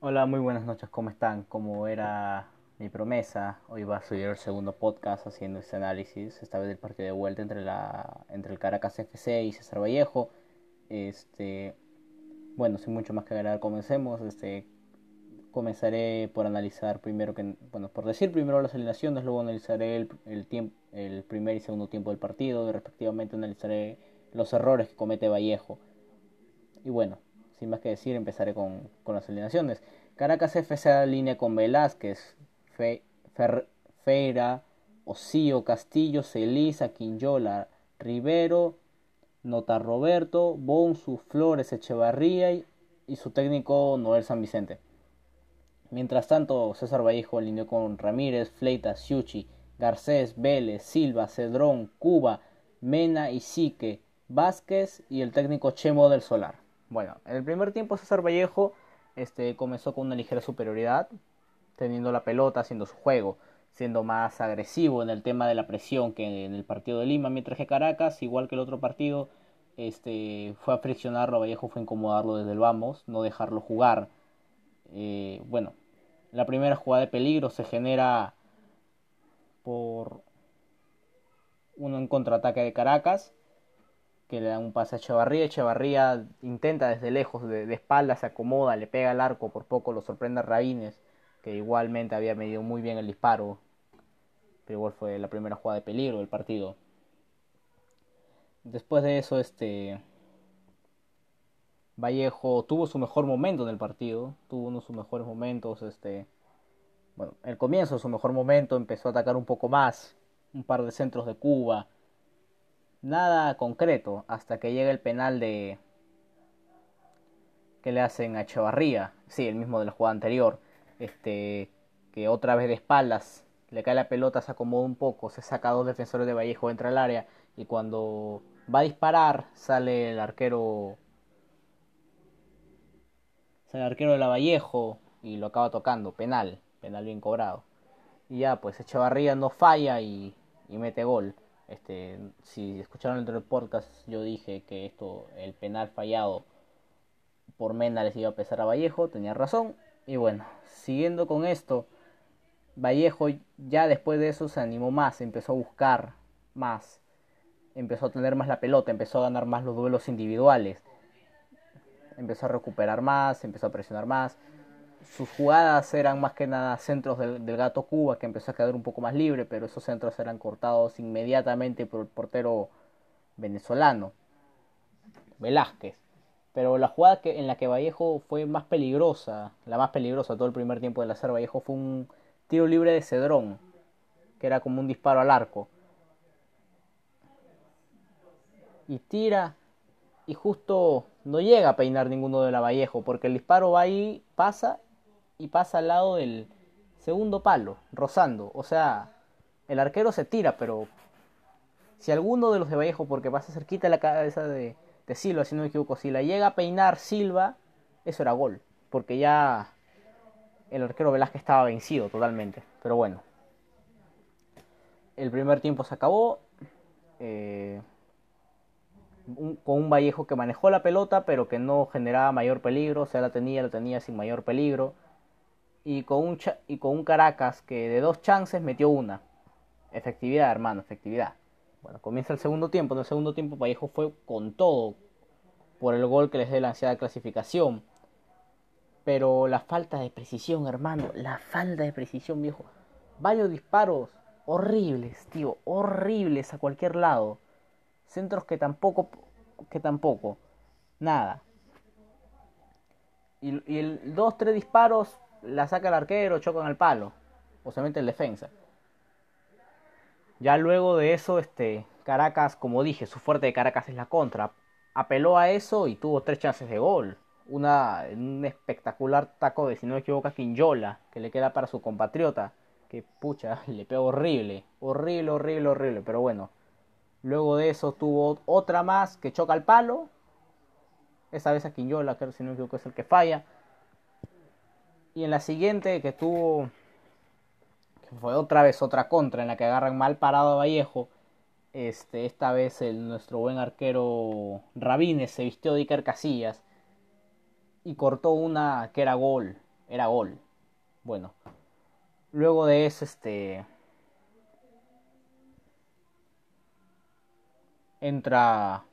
Hola, muy buenas noches, ¿cómo están? Como era mi promesa, hoy va a subir el segundo podcast haciendo este análisis, esta vez del partido de vuelta entre, la, entre el Caracas FC y César Vallejo. Este, bueno, sin mucho más que agregar, comencemos. Este, comenzaré por analizar primero que, bueno, por decir primero las alineaciones, luego analizaré el, el, tiempo, el primer y segundo tiempo del partido, y respectivamente analizaré los errores que comete Vallejo. Y bueno, sin más que decir, empezaré con, con las alineaciones. Caracas FC línea con Velázquez, Fe, Fer, Feira, Osío, Castillo, Celisa, Quinyola, Rivero, Nota Roberto, Bonsu, Flores, Echevarría y, y, su técnico Noel San Vicente. Mientras tanto, César Vallejo alineó con Ramírez, Fleita, Siuchi, Garcés, Vélez, Silva, Cedrón, Cuba, Mena y Sique, Vázquez y el técnico Chemo del Solar. Bueno, en el primer tiempo César Vallejo este, comenzó con una ligera superioridad, teniendo la pelota, haciendo su juego, siendo más agresivo en el tema de la presión que en el partido de Lima, mientras que Caracas, igual que el otro partido, este, fue a friccionarlo, Vallejo fue a incomodarlo desde el vamos, no dejarlo jugar. Eh, bueno, la primera jugada de peligro se genera por un contraataque de Caracas que le dan un pase a Echevarría. Echevarría intenta desde lejos, de, de espalda, se acomoda, le pega al arco, por poco lo sorprende a Rabines, que igualmente había medido muy bien el disparo. Pero igual fue la primera jugada de peligro del partido. Después de eso, este. Vallejo tuvo su mejor momento en el partido. Tuvo uno de sus mejores momentos. Este. Bueno, el comienzo de su mejor momento empezó a atacar un poco más. Un par de centros de Cuba nada concreto hasta que llega el penal de que le hacen a Echevarría, sí, el mismo de la jugada anterior, este que otra vez de espaldas le cae la pelota, se acomoda un poco, se saca a dos defensores de Vallejo, entra al área y cuando va a disparar sale el arquero sale el arquero de la Vallejo y lo acaba tocando, penal, penal bien cobrado. Y ya pues Echevarría no falla y, y mete gol. Este, si escucharon el podcast, yo dije que esto, el penal fallado por Mena les iba a pesar a Vallejo, tenía razón. Y bueno, siguiendo con esto, Vallejo ya después de eso se animó más, empezó a buscar más, empezó a tener más la pelota, empezó a ganar más los duelos individuales, empezó a recuperar más, empezó a presionar más sus jugadas eran más que nada centros del, del, gato Cuba, que empezó a quedar un poco más libre, pero esos centros eran cortados inmediatamente por el portero venezolano, Velázquez. Pero la jugada que, en la que Vallejo fue más peligrosa, la más peligrosa todo el primer tiempo de la SER Vallejo fue un tiro libre de Cedrón, que era como un disparo al arco. Y tira y justo no llega a peinar ninguno de la Vallejo, porque el disparo va ahí, pasa y pasa al lado del segundo palo, rozando. O sea, el arquero se tira, pero si alguno de los de Vallejo, porque pasa cerquita la cabeza de, de Silva, si no me equivoco, si la llega a peinar Silva, eso era gol, porque ya el arquero Velázquez estaba vencido totalmente. Pero bueno, el primer tiempo se acabó. Eh, un, con un Vallejo que manejó la pelota, pero que no generaba mayor peligro, o sea, la tenía, la tenía sin mayor peligro y con un, y con un Caracas que de dos chances metió una. Efectividad, hermano, efectividad. Bueno, comienza el segundo tiempo. En el segundo tiempo Vallejo fue con todo por el gol que les dé la ansiada clasificación. Pero la falta de precisión, hermano, la falta de precisión, viejo. Varios disparos horribles, tío, horribles a cualquier lado. Centros que tampoco, que tampoco, nada. Y, y el dos, tres disparos la saca el arquero, choca en el palo, o se mete el defensa. Ya luego de eso, este, Caracas, como dije, su fuerte de Caracas es la contra. Apeló a eso y tuvo tres chances de gol. Una, un espectacular taco de, si no me equivoco, Quinyola, que le queda para su compatriota. Que pucha, le pegó horrible, horrible, horrible, horrible. Pero bueno, luego de eso tuvo otra más que choca al palo. Esa vez a Quinyola, que si no me equivoco es el que falla. Y en la siguiente que tuvo, que fue otra vez otra contra en la que agarran mal parado a Vallejo, este, esta vez el, nuestro buen arquero Rabines se vistió de Iker Casillas y cortó una que era gol. era gol. Bueno, luego de eso, este. Entra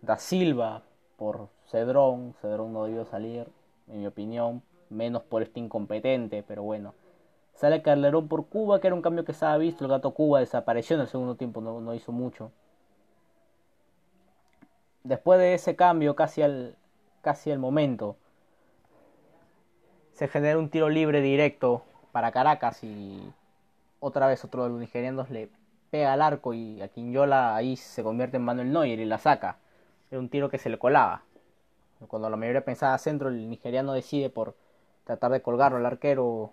Da Silva por Cedrón. Cedrón no debió salir, en mi opinión. Menos por este incompetente, pero bueno. Sale Calderón por Cuba, que era un cambio que se había visto. El gato Cuba desapareció en el segundo tiempo, no, no hizo mucho. Después de ese cambio, casi al, casi al momento, se genera un tiro libre directo para Caracas y otra vez otro de los nigerianos le pega al arco y a Quinyola ahí se convierte en Manuel Neuer y la saca. Era un tiro que se le colaba. Cuando la mayoría pensaba centro, el nigeriano decide por tratar de colgarlo al arquero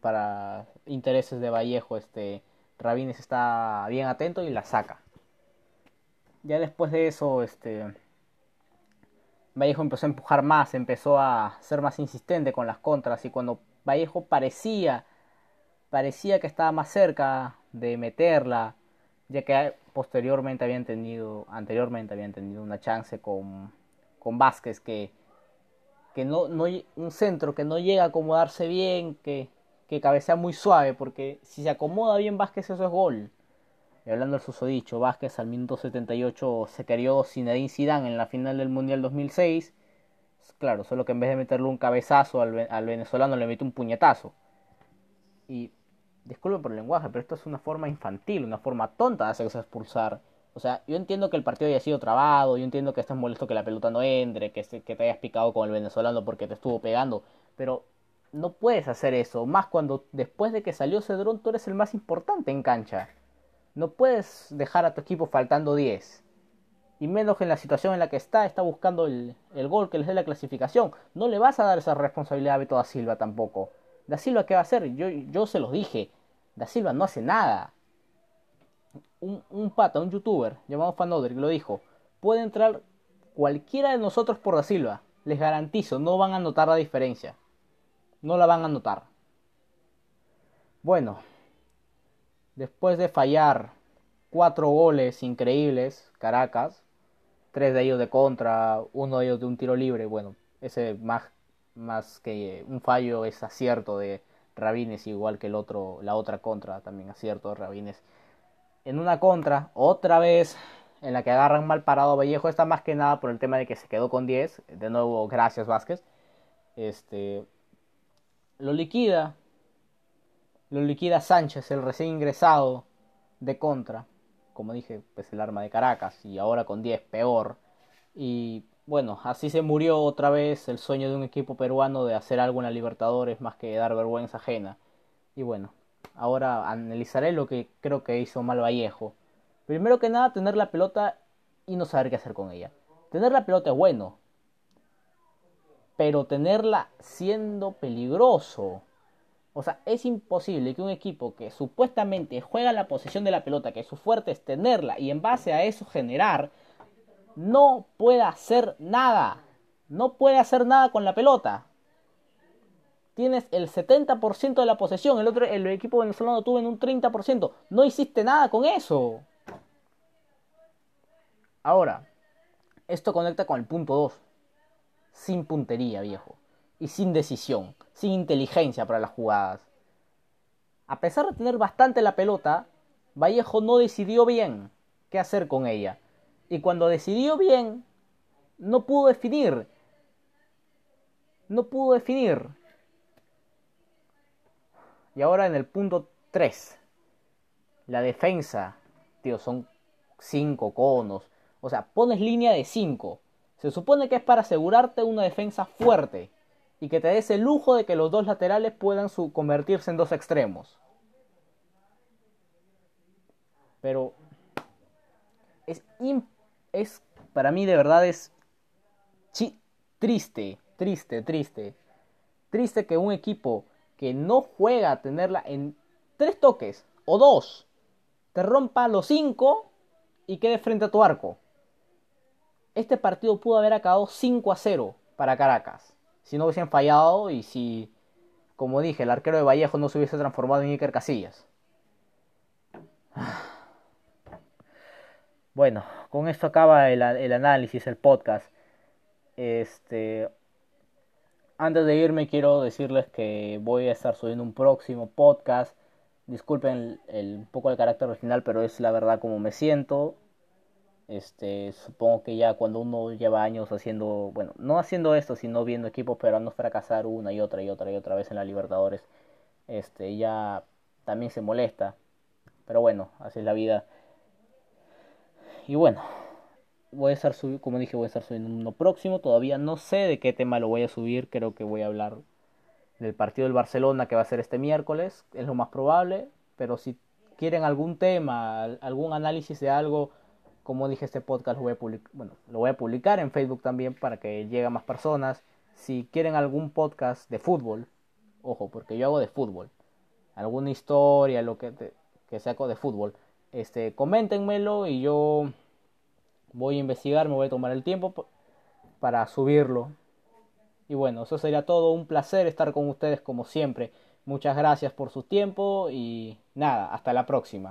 para intereses de Vallejo. Este Rabines está bien atento y la saca. Ya después de eso, este Vallejo empezó a empujar más, empezó a ser más insistente con las contras y cuando Vallejo parecía parecía que estaba más cerca de meterla, ya que posteriormente habían tenido, anteriormente habían tenido una chance con, con Vázquez que, que no, no, un centro que no llega a acomodarse bien, que, que cabecea muy suave, porque si se acomoda bien Vázquez eso es gol. Y hablando del susodicho, Vázquez al minuto 78 se sin Zinedine Zidane en la final del Mundial 2006. Claro, solo que en vez de meterle un cabezazo al, al venezolano le mete un puñetazo. Y disculpe por el lenguaje, pero esto es una forma infantil, una forma tonta de hacerse expulsar. O sea, yo entiendo que el partido haya sido trabado, yo entiendo que estés molesto que la pelota no entre, que, que te hayas picado con el venezolano porque te estuvo pegando, pero no puedes hacer eso, más cuando después de que salió Cedrón tú eres el más importante en cancha. No puedes dejar a tu equipo faltando 10. Y menos en la situación en la que está, está buscando el, gol que les dé la clasificación. No le vas a dar esa responsabilidad a Beto da Silva tampoco. Da Silva, ¿qué va a hacer? Yo, yo se los dije. Da Silva no hace nada. Un, un pata, un youtuber llamado Fanoder, lo dijo. Puede entrar cualquiera de nosotros por Da Silva. Les garantizo, no van a notar la diferencia. No la van a notar. Bueno, después de fallar cuatro goles increíbles, Caracas, tres de ellos de contra, uno de ellos de un tiro libre, bueno, ese más, más que un fallo es acierto de Rabines, igual que el otro, la otra contra, también acierto de Rabines. En una contra, otra vez en la que agarran mal parado a Vallejo, está más que nada por el tema de que se quedó con 10, de nuevo gracias Vázquez, este, lo liquida, lo liquida Sánchez, el recién ingresado de contra. Como dije, pues el arma de Caracas y ahora con 10 peor. Y bueno, así se murió otra vez el sueño de un equipo peruano de hacer algo en la Libertadores más que dar vergüenza ajena. Y bueno, ahora analizaré lo que creo que hizo mal Vallejo. Primero que nada, tener la pelota y no saber qué hacer con ella. Tener la pelota es bueno, pero tenerla siendo peligroso o sea, es imposible que un equipo que supuestamente juega la posición de la pelota, que su fuerte es tenerla y en base a eso generar, no pueda hacer nada. No puede hacer nada con la pelota. Tienes el 70% de la posesión, el otro el equipo venezolano tuvo en un 30%. No hiciste nada con eso. Ahora, esto conecta con el punto 2. Sin puntería, viejo y sin decisión, sin inteligencia para las jugadas. A pesar de tener bastante la pelota, Vallejo no decidió bien qué hacer con ella. Y cuando decidió bien, no pudo definir. No pudo definir. Y ahora en el punto 3. La defensa. Tío, son 5 conos. O sea, pones línea de 5. Se supone que es para asegurarte una defensa fuerte y que te des el lujo de que los dos laterales puedan convertirse en dos extremos. Pero es, es para mí de verdad es triste, triste, triste. Triste que un equipo que no juega a tenerla en tres toques o dos, te rompa los cinco y quede frente a tu arco. Este partido pudo haber acabado 5 a 0 para Caracas si no hubiesen fallado y si, como dije, el arquero de Vallejo no se hubiese transformado en Iker Casillas. Bueno, con esto acaba el, análisis, el podcast. Este, antes de irme quiero decirles que voy a estar subiendo un próximo podcast. Disculpen el, un poco el carácter original, pero es la verdad como me siento. Este, supongo que ya cuando uno lleva años haciendo, bueno, no haciendo esto, sino viendo equipos esperando fracasar una y otra y otra y otra vez en la Libertadores, este, ya también se molesta. Pero bueno, así es la vida. Y bueno, voy a estar subiendo, como dije, voy a estar subiendo uno próximo. Todavía no sé de qué tema lo voy a subir. Creo que voy a hablar del partido del Barcelona que va a ser este miércoles. Es lo más probable. Pero si quieren algún tema, algún análisis de algo, como dije, este podcast lo voy a bueno, lo voy a publicar en Facebook también para que llegue a más personas. Si quieren algún podcast de fútbol, ojo, porque yo hago de fútbol, alguna historia, lo que, que saco de fútbol, este, coméntenmelo y yo voy a investigar, me voy a tomar el tiempo para subirlo. Y bueno, eso sería todo. Un placer estar con ustedes como siempre. Muchas gracias por su tiempo y nada, hasta la próxima.